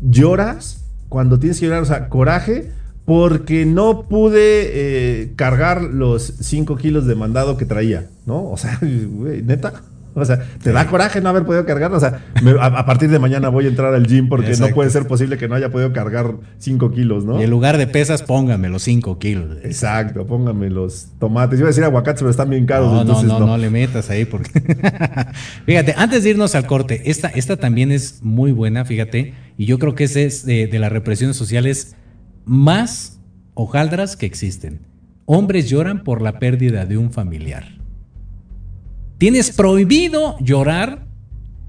lloras, cuando tienes que llorar, o sea, coraje, porque no pude eh, cargar los 5 kilos de mandado que traía, ¿no? O sea, güey, neta. O sea, te da coraje no haber podido cargar. O sea, a, partir de mañana voy a entrar al gym porque no puede ser posible que no haya podido cargar 5 kilos, ¿no? Y en lugar de pesas, póngame los 5 kilos. Exacto, póngame los tomates. Iba a decir aguacates, pero están bien caros. No, no, no, no, le metas ahí porque. fíjate, antes de irnos al corte, esta, esta también es muy buena, fíjate. Y yo creo que esa es de, de las represiones sociales más hojaldras que existen. Hombres lloran por la pérdida de un familiar. Tienes prohibido llorar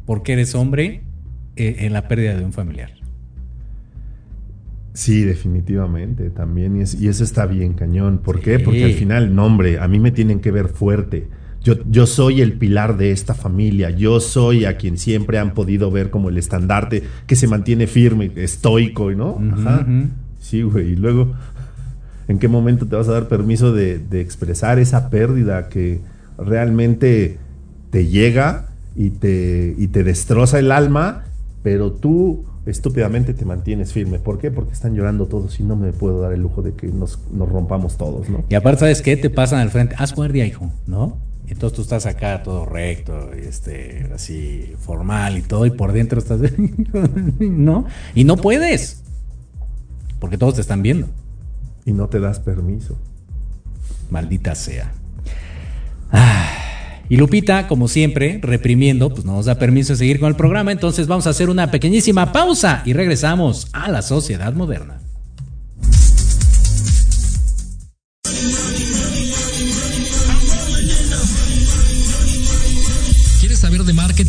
porque eres hombre eh, en la pérdida de un familiar. Sí, definitivamente, también. Y, eso está bien cañón. ¿Por qué? Porque al final, nombre, a mí me tienen que ver fuerte. Yo, yo, soy el pilar de esta familia. Yo soy a quien siempre han podido ver como el estandarte que se mantiene firme, estoico, ¿no? Ajá. Sí, güey. Y luego, ¿en qué momento te vas a dar permiso de, de expresar esa pérdida que realmente te llega y te, y te destroza el alma, pero tú estúpidamente te mantienes firme. ¿Por qué? Porque están llorando todos y no me puedo dar el lujo de que nos, rompamos todos, ¿no? Y aparte, ¿sabes qué? Te pasan al frente, haz guardia, hijo, ¿no? Entonces tú estás acá todo recto, este, así formal y todo, y por dentro estás, ¿no? Y no puedes, porque todos te están viendo. Y no te das permiso. Maldita sea. Ah. Y Lupita, como siempre, reprimiendo, pues no nos da permiso de seguir con el programa, entonces vamos a hacer una pequeñísima pausa y regresamos a la sociedad moderna.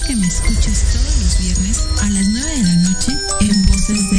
que me escuches todos los viernes a las 9 de la noche en Voces de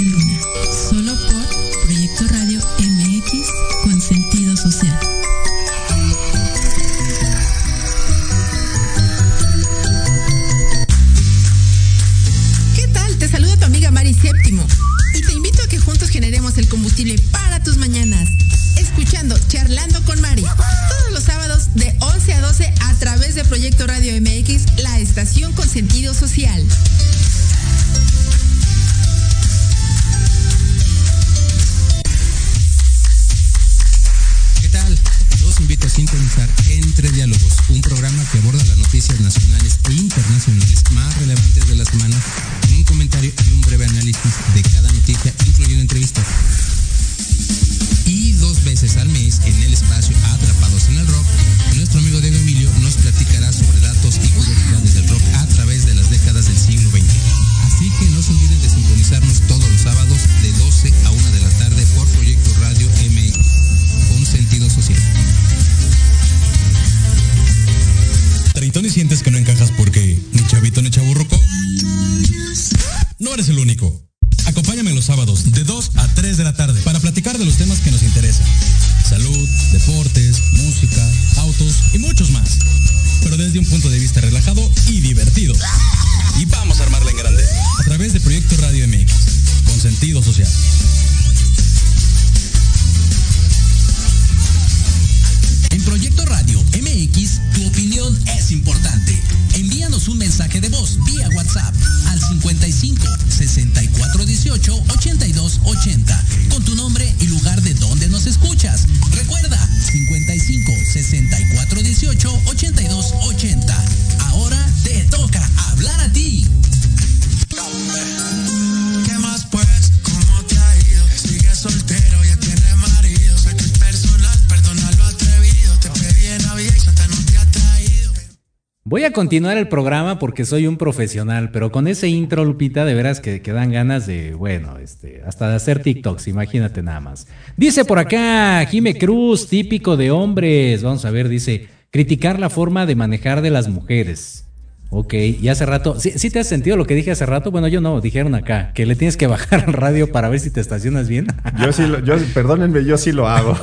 Voy a continuar el programa porque soy un profesional, pero con ese intro, Lupita, de veras que, que dan ganas de, bueno, este, hasta de hacer TikToks, imagínate nada más. Dice por acá, Jime Cruz, típico de hombres. Vamos a ver, dice, criticar la forma de manejar de las mujeres. Ok, y hace rato, ¿sí, te has sentido lo que dije hace rato? Bueno, yo no, dijeron acá, que le tienes que bajar al radio para ver si te estacionas bien. Yo sí, lo, yo, perdónenme, yo sí lo hago.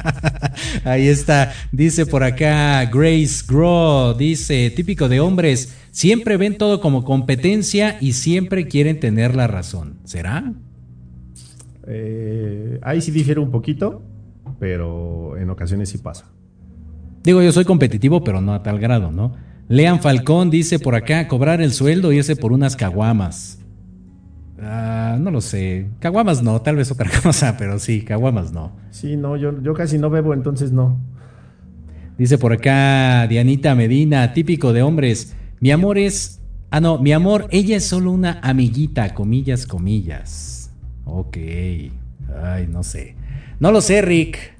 Ahí está, dice por acá Grace Grow, dice, típico de hombres, siempre ven todo como competencia y siempre quieren tener la razón. ¿Será? Eh, ahí sí difiere un poquito, pero en ocasiones sí pasa. Digo, yo soy competitivo, pero no a tal grado, ¿no? Lean Falcón dice por acá, cobrar el sueldo y ese por unas caguamas. Ah, no lo sé. Caguamas no, tal vez otra cosa, pero sí, caguamas no. Sí, no, yo, yo casi no bebo, entonces no. Dice por acá Dianita Medina, típico de hombres. Mi amor es. Ah, no, mi amor, ella es solo una amiguita, comillas, comillas. Ok. Ay, no sé. No lo sé, Rick.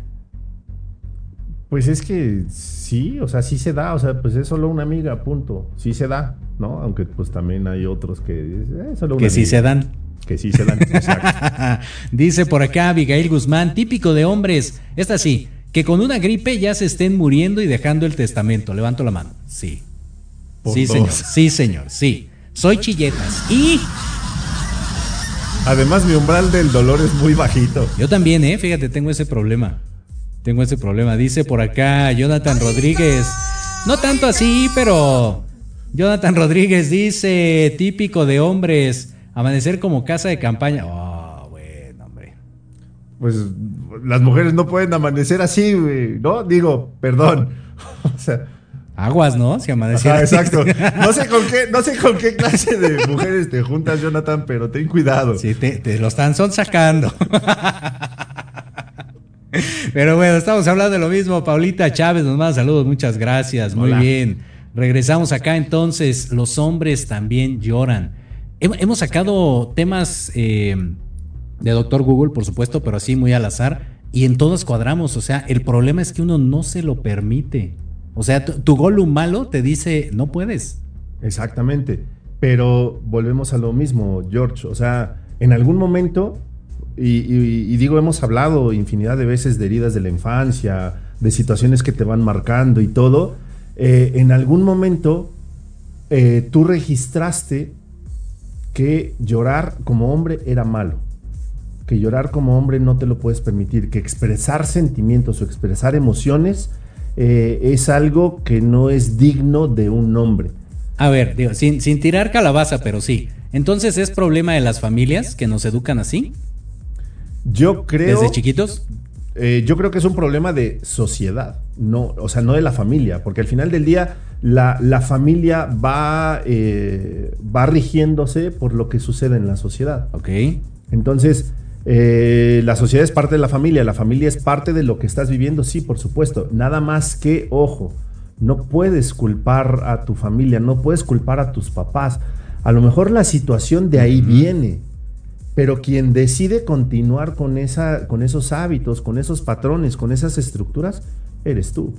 Pues es que sí, o sea, sí se da, o sea, pues es solo una amiga, punto. Sí se da, ¿no? Aunque pues también hay otros que eh, solo que sí se dan. Que sí se dan, exacto. Dice por acá Abigail Guzmán, típico de hombres, esta sí, que con una gripe ya se estén muriendo y dejando el testamento. Levanto la mano. Sí. sí, señor. Sí, señor. Sí. Soy chilletas. Y Además, mi umbral del dolor es muy bajito. Yo también, ¿eh? Fíjate, tengo ese problema. Tengo ese problema. Dice por acá Jonathan Rodríguez. No tanto así, pero Jonathan Rodríguez dice, típico de hombres, amanecer como casa de campaña. Oh, bueno, hombre. Pues las mujeres no pueden amanecer así, ¿no? Digo, perdón. o sea, Aguas, ¿no? Si amaneciera. exacto. No sé, con qué, no sé con qué clase de mujeres te juntas, Jonathan, pero ten cuidado. Sí, te, te lo están son sacando. Pero bueno, estamos hablando de lo mismo. Paulita Chávez nos manda saludos, muchas gracias. Muy bien. Regresamos acá entonces. Los hombres también lloran. Hemos sacado temas eh, de Doctor Google, por supuesto, pero así muy al azar. Y en todos cuadramos. O sea, el problema es que uno no se lo permite. O sea, tu, tu gol malo te dice, no puedes. Exactamente. Pero volvemos a lo mismo, George. O sea, en algún momento y, digo, hemos hablado infinidad de veces de heridas de la infancia, de situaciones que te van marcando y todo. Eh, en algún momento eh, tú registraste que llorar como hombre era malo, que llorar como hombre no te lo puedes permitir, que expresar sentimientos o expresar emociones eh, es algo que no es digno de un hombre. A ver, digo, sin, sin tirar calabaza, pero sí. Entonces es problema de las familias que nos educan así. Yo creo. ¿Desde chiquitos? Eh, yo creo que es un problema de sociedad, no, o sea, no de la familia, porque al final del día la, familia va, eh, va rigiéndose por lo que sucede en la sociedad. Ok. Entonces, eh, la sociedad es parte de la familia, la familia es parte de lo que estás viviendo, sí, por supuesto. Nada más que, ojo, no puedes culpar a tu familia, no puedes culpar a tus papás. A lo mejor la situación de ahí viene pero quien decide continuar con, esa, con esos hábitos, con esos patrones, con esas estructuras, eres tú.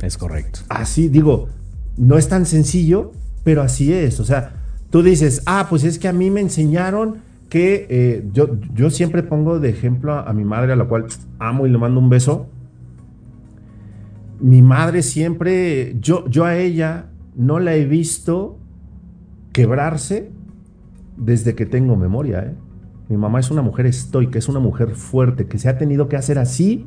Es correcto. Así digo, no es tan sencillo, pero así es. O sea, tú dices, ah, pues es que a mí me enseñaron que eh, yo, yo siempre pongo de ejemplo a, a, mi madre, a la cual amo y le mando un beso. Mi madre siempre, yo, yo a ella no la he visto quebrarse desde que tengo memoria, ¿eh? Mi mamá es una mujer estoica, es una mujer fuerte, que se ha tenido que hacer así.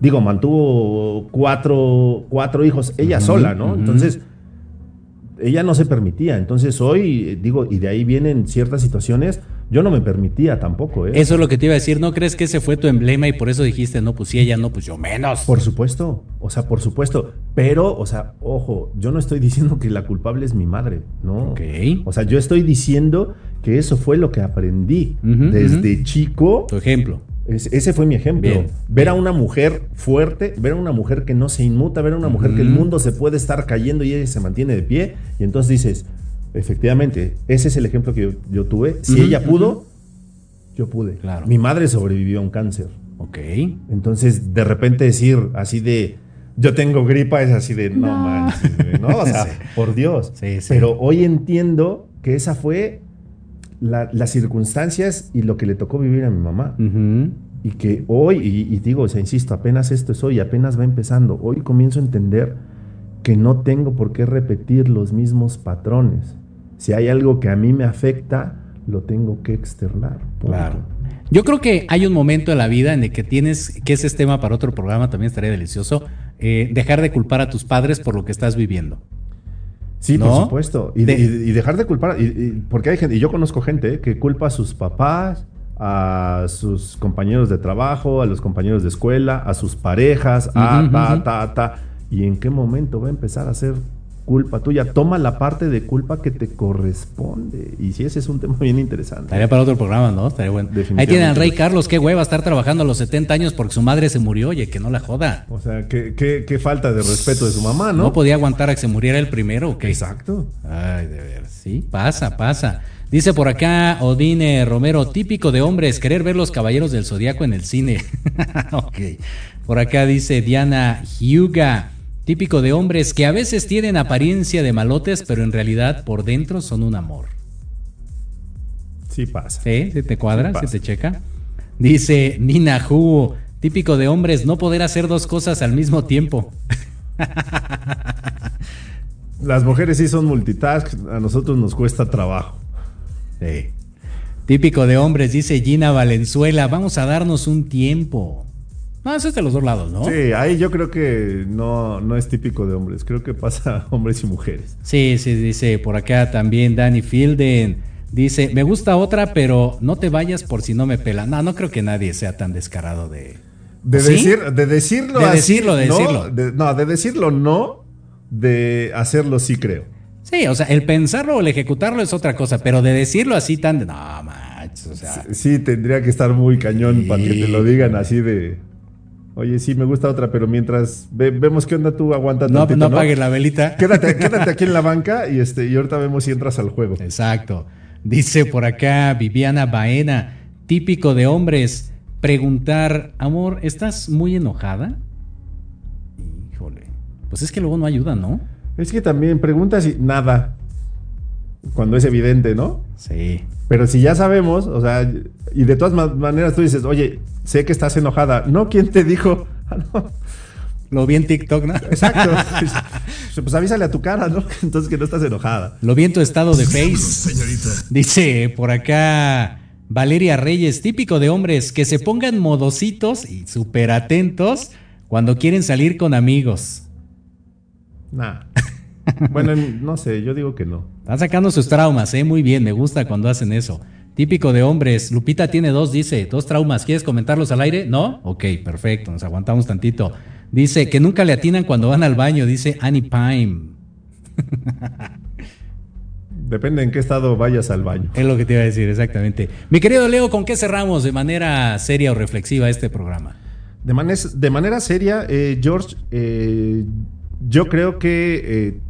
Digo, mantuvo cuatro, cuatro hijos, ella sola, ¿no? Entonces, ella no se permitía. Entonces, hoy, digo, y de ahí vienen ciertas situaciones yo no me permitía tampoco, ¿eh? Eso es lo que te iba a decir. ¿No crees que ese fue tu emblema y por eso dijiste, no, pues si ella no, pues yo menos? Por supuesto, o sea, por supuesto. Pero, o sea, ojo, yo no estoy diciendo que la culpable es mi madre, ¿no? Ok. O sea, yo estoy diciendo que eso fue lo que aprendí desde chico. Tu ejemplo. ese fue mi ejemplo. ver a una mujer fuerte, ver a una mujer que no se inmuta, ver a una mujer que el mundo se puede estar cayendo y ella se mantiene de pie. Y entonces dices, Efectivamente, ese es el ejemplo que yo, tuve. Si ella pudo, yo pude. Claro. Mi madre sobrevivió a un cáncer. Ok. Entonces, de repente decir así de, yo tengo gripa, es así de, no, manches, güey", ¿no? O sea, Sí. por Dios. Sí, sí. Pero hoy entiendo que esa fue la- las circunstancias y lo que le tocó vivir a mi mamá. Y que hoy, y, y digo, o sea, insisto, apenas esto es hoy, apenas va empezando. Hoy comienzo a entender que no tengo por qué repetir los mismos patrones. Si hay algo que a mí me afecta, lo tengo que externar. Claro. Yo creo que hay un momento en la vida en el que tienes, que ese es tema para otro programa, también estaría delicioso, eh, dejar de culpar a tus padres por lo que estás viviendo. Sí, ¿No? por supuesto. Y, De- y- y dejar de culpar. y- porque hay gente, y yo conozco gente que culpa a sus papás, a sus compañeros de trabajo, a los compañeros de escuela, a sus parejas, a ta, ta, ta. ¿Y en qué momento va a empezar a ser culpa tuya? Toma la parte de culpa que te corresponde. Y sí, ese es un tema bien interesante. Estaría para otro programa, ¿no? Estaría bueno. Ahí tienen al Rey Carlos, qué hueva estar trabajando a los 70 años porque su madre se murió, oye, que no la joda. O sea, qué, qué- qué falta de respeto de su mamá, ¿no? ¿No? podía aguantar a que se muriera el primero o qué? Exacto. Ay, de ver, sí, pasa, pasa. Dice por acá Odine Romero, típico de hombres, querer ver los caballeros del zodiaco en el cine. ok. Por acá dice Diana Hyuga, típico de hombres que a veces tienen apariencia de malotes, pero en realidad por dentro son un amor. Sí pasa. ¿Sí? ¿Se te cuadra? Sí ¿Se te checa? Dice Nina Hu, típico de hombres, no poder hacer dos cosas al mismo tiempo. Las mujeres sí son multitask, a nosotros nos cuesta trabajo. Sí. Típico de hombres, dice Gina Valenzuela, vamos a darnos un tiempo. No, eso es de los dos lados, ¿no? Sí, ahí yo creo que no, no es típico de hombres, creo que pasa a hombres y mujeres. Sí, sí, dice por acá también Danny Fielden. Dice, me gusta otra, pero no te vayas por si no me pela. No, no creo que nadie sea tan descarado de... De, ¿Sí? decir, de decirlo De así, decirlo, de no, decirlo. de- no, de decirlo no, de hacerlo sí creo. Sí, o sea, el pensarlo o el ejecutarlo es otra cosa, pero de decirlo así tan... de- No, manches, o sea... Sí, tendría que estar muy cañón para que te lo digan así de... Oye, sí, me gusta otra, pero mientras ve- vemos qué onda tú, aguanta No, tantito, no apagues la velita. Quédate, quédate aquí en la banca y, este, y ahorita vemos si entras al juego. Exacto. Dice por acá Viviana Baena, típico de hombres, preguntar, amor, ¿estás muy enojada? Híjole. Pues es que luego no ayuda, ¿no? Es que también preguntas y nada, cuando es evidente, ¿no? Sí. Pero si ya sabemos, o sea, y de todas ma- maneras tú dices, oye, sé que estás enojada. No, ¿quién te dijo? Ah, no. Lo vi en TikTok, ¿no? Exacto. pues avísale a tu cara, ¿no? Entonces que no estás enojada. Lo vi en tu estado de face. Señorita. Dice por acá Valeria Reyes, típico de hombres, que se pongan modositos y súper atentos cuando quieren salir con amigos. Nah. Bueno, no sé, yo digo que no. Están sacando sus traumas, ¿eh? Muy bien, me gusta cuando hacen eso. Típico de hombres. Lupita tiene dos, dice, dos traumas. ¿Quieres comentarlos al aire? ¿No? Ok, perfecto, nos aguantamos tantito. Dice que nunca le atinan cuando van al baño, dice Annie Pime. Depende en qué estado vayas al baño. Es lo que te iba a decir, exactamente. Mi querido Leo, ¿con qué cerramos de manera seria o reflexiva este programa? De, manes- de manera seria, eh, George, eh, yo creo que eh,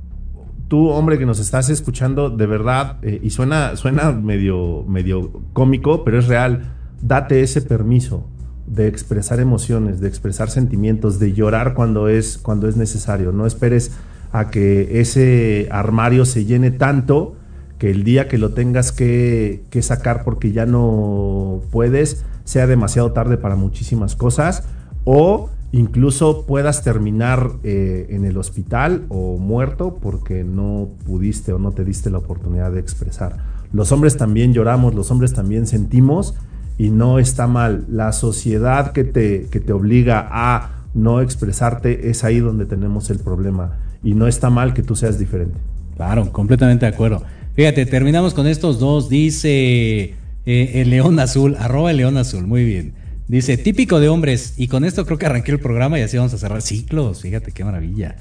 tú, hombre que nos estás escuchando, de verdad, eh, y suena, suena medio, medio cómico, pero es real, date ese permiso de expresar emociones, de expresar sentimientos, de llorar cuando es, cuando es necesario. No esperes a que ese armario se llene tanto que el día que lo tengas que, que sacar porque ya no puedes, sea demasiado tarde para muchísimas cosas o incluso puedas terminar eh, en el hospital o muerto porque no pudiste o no te diste la oportunidad de expresar. Los hombres también lloramos, los hombres también sentimos y no está mal. La sociedad que te, que te obliga a no expresarte es ahí donde tenemos el problema y no está mal que tú seas diferente. Claro, completamente de acuerdo. Fíjate, terminamos con estos dos. Dice eh, el León Azul, arroba el León Azul, muy bien. Dice, típico de hombres, y con esto creo que arranqué el programa y así vamos a cerrar ciclos. Fíjate qué maravilla.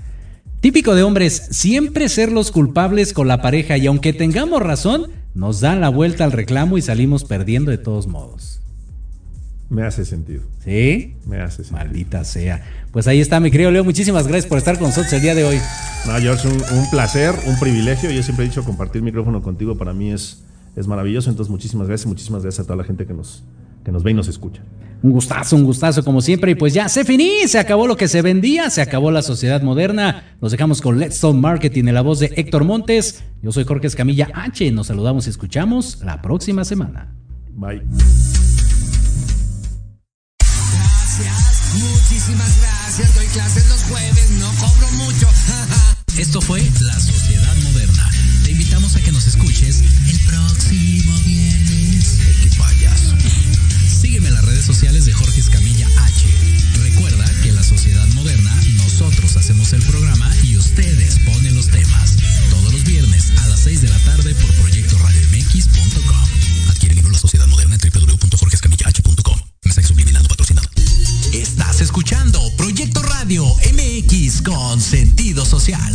Típico de hombres, siempre ser los culpables con la pareja y aunque tengamos razón, nos dan la vuelta al reclamo y salimos perdiendo de todos modos. Me hace sentido. ¿Sí? Me hace sentido. Maldita sea. Pues ahí está, mi querido Leo. Muchísimas gracias por estar con nosotros el día de hoy. No, George, un, un placer, un privilegio. Yo siempre he dicho compartir micrófono contigo para mí es, es maravilloso. Entonces, muchísimas gracias, muchísimas gracias a toda la gente que nos, que nos ve y nos escucha. Un gustazo, un gustazo como siempre. Y pues ya se finí, se acabó lo que se vendía, se acabó la sociedad moderna. Nos dejamos con Let's Talk Marketing en la voz de Héctor Montes. Yo soy Jorge Escamilla H. Nos saludamos y escuchamos la próxima semana. Bye. Gracias, muchísimas gracias. Doy clases los jueves, no cobro mucho. Esto fue La Sociedad Moderna. Te invitamos a que nos escuches el próximo viernes. Sociales de Jorge Escamilla H. Recuerda que en La Sociedad Moderna nosotros hacemos el programa y ustedes ponen los temas. Todos los viernes a las 6 de la tarde por proyectoradiomx.com. Adquiere el libro La Sociedad Moderna en www.jorgescamillah.com. Mensaje subliminal patrocinado. Estás escuchando Proyecto Radio MX con sentido social.